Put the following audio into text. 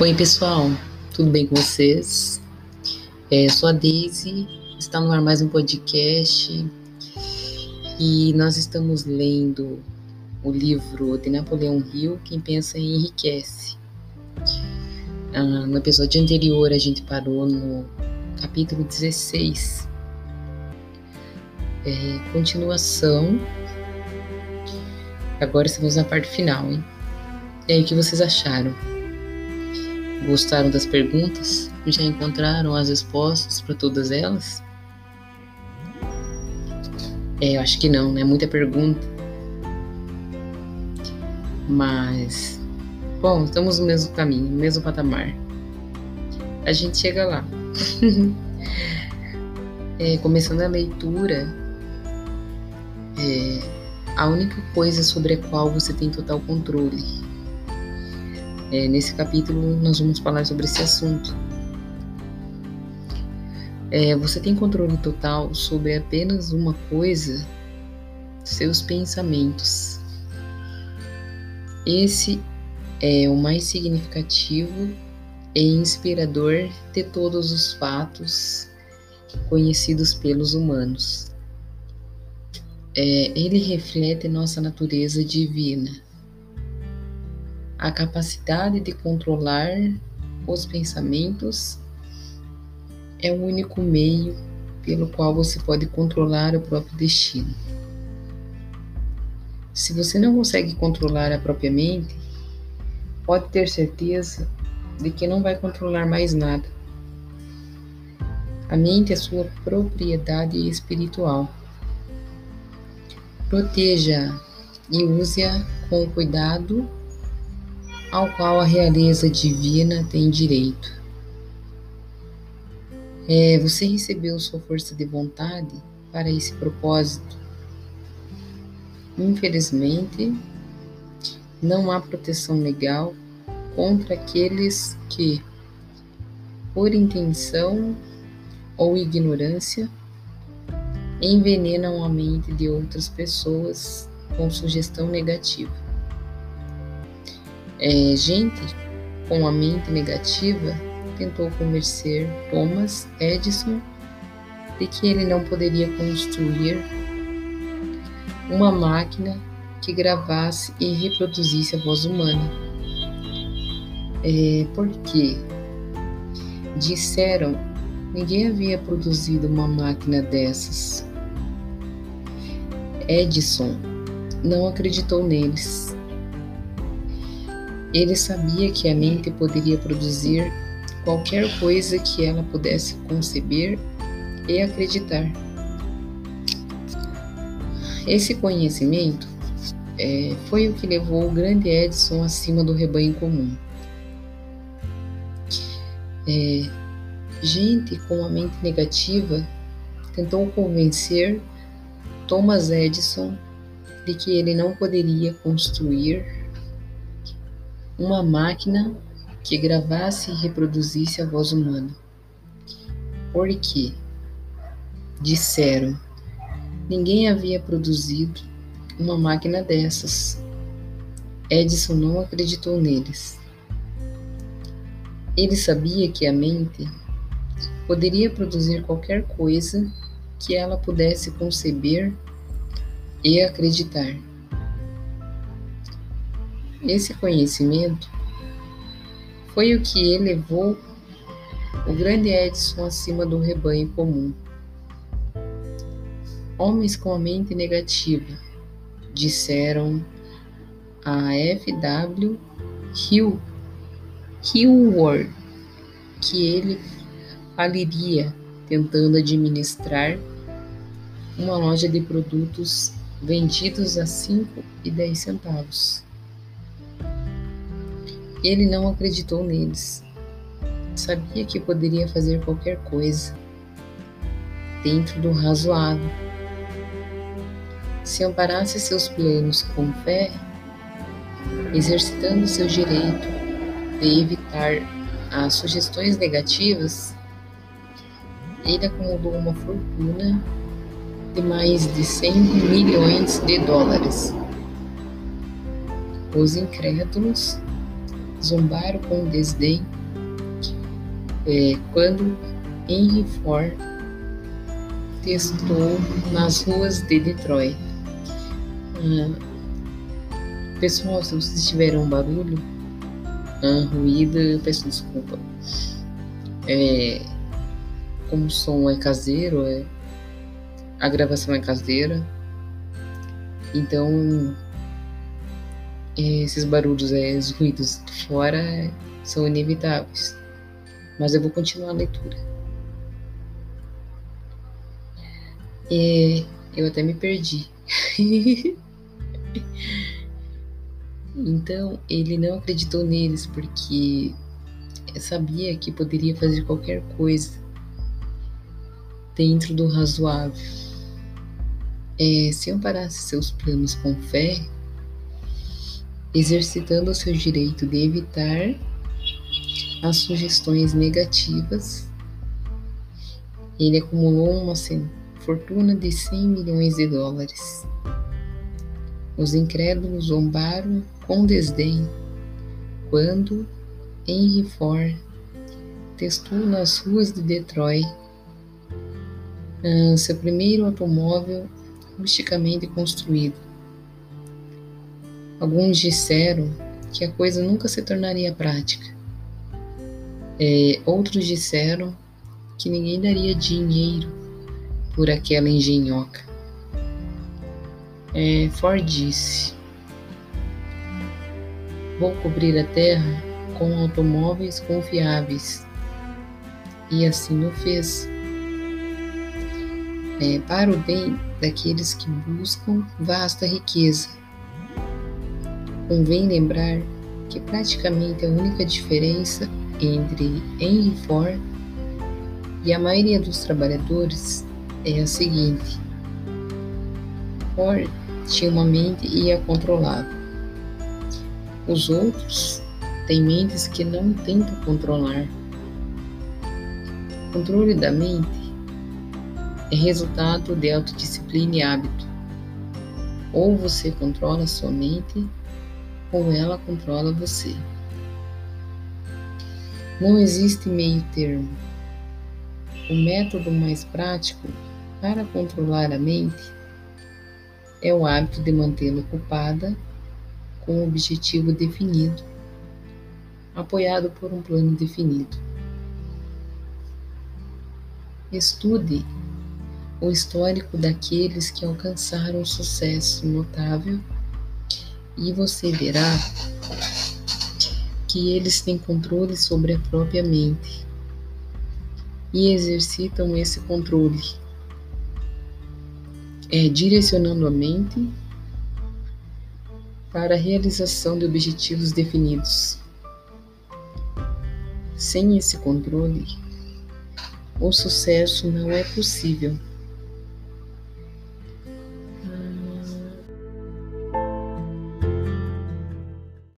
Oi, pessoal, tudo bem com vocês? É, sou a Daisy, está no ar mais um podcast e nós estamos lendo o livro de Napoleão Hill, Quem Pensa Enriquece. Ah, no episódio anterior, a gente parou no capítulo 16. É, continuação. Agora estamos na parte final, hein? E aí, o que vocês acharam? Gostaram das perguntas? Já encontraram as respostas para todas elas? É, eu acho que não, né? Muita pergunta. Mas, bom, estamos no mesmo caminho, no mesmo patamar. A gente chega lá. é, começando a leitura, é, a única coisa sobre a qual você tem total controle é, nesse capítulo, nós vamos falar sobre esse assunto. É, você tem controle total sobre apenas uma coisa, seus pensamentos. Esse é o mais significativo e inspirador de todos os fatos conhecidos pelos humanos. É, ele reflete nossa natureza divina a capacidade de controlar os pensamentos é o único meio pelo qual você pode controlar o próprio destino. Se você não consegue controlar a própria mente, pode ter certeza de que não vai controlar mais nada. A mente é sua propriedade espiritual. Proteja e use-a com cuidado ao qual a realeza divina tem direito. É, você recebeu sua força de vontade para esse propósito. Infelizmente, não há proteção legal contra aqueles que, por intenção ou ignorância, envenenam a mente de outras pessoas com sugestão negativa. É, gente com a mente negativa tentou convencer Thomas Edison de que ele não poderia construir uma máquina que gravasse e reproduzisse a voz humana. É, porque disseram ninguém havia produzido uma máquina dessas. Edison não acreditou neles ele sabia que a mente poderia produzir qualquer coisa que ela pudesse conceber e acreditar. Esse conhecimento é, foi o que levou o grande Edison acima do rebanho comum. É, gente com a mente negativa tentou convencer Thomas Edison de que ele não poderia construir uma máquina que gravasse e reproduzisse a voz humana. Porque, disseram, ninguém havia produzido uma máquina dessas. Edison não acreditou neles. Ele sabia que a mente poderia produzir qualquer coisa que ela pudesse conceber e acreditar. Esse conhecimento foi o que elevou o grande Edison acima do rebanho comum. Homens com a mente negativa disseram a F.W. Hill, Hillward que ele faliria tentando administrar uma loja de produtos vendidos a 5 e 10 centavos. Ele não acreditou neles. Sabia que poderia fazer qualquer coisa, dentro do razoável. Se amparasse seus planos com fé, exercitando seu direito de evitar as sugestões negativas, ele acumulou uma fortuna de mais de 100 milhões de dólares. Os incrédulos zombaram com desdém é, quando Henry Ford testou nas ruas de Detroit. Ah, pessoal, se vocês tiveram um barulho, ruído, eu peço desculpa. É, como o som é caseiro, é, a gravação é caseira, então esses barulhos, é, os ruídos fora são inevitáveis. Mas eu vou continuar a leitura. E eu até me perdi. então ele não acreditou neles porque sabia que poderia fazer qualquer coisa dentro do razoável. É, se amparasse seus planos com fé, exercitando seu direito de evitar as sugestões negativas, ele acumulou uma fortuna de 100 milhões de dólares. Os incrédulos zombaram com desdém quando Henry Ford testou nas ruas de Detroit uh, seu primeiro automóvel rusticamente construído. Alguns disseram que a coisa nunca se tornaria prática. É, outros disseram que ninguém daria dinheiro por aquela engenhoca. É, Ford disse: Vou cobrir a terra com automóveis confiáveis. E assim o fez é, para o bem daqueles que buscam vasta riqueza. Convém lembrar que praticamente a única diferença entre Henry Ford e a maioria dos trabalhadores é a seguinte: Ford tinha uma mente e a controlava. Os outros têm mentes que não tentam controlar. O controle da mente é resultado de autodisciplina e hábito. Ou você controla sua mente, ou ela controla você. Não existe meio termo. O método mais prático para controlar a mente é o hábito de mantê-la ocupada com um objetivo definido, apoiado por um plano definido. Estude o histórico daqueles que alcançaram sucesso notável e você verá que eles têm controle sobre a própria mente e exercitam esse controle, é, direcionando a mente para a realização de objetivos definidos. Sem esse controle, o sucesso não é possível.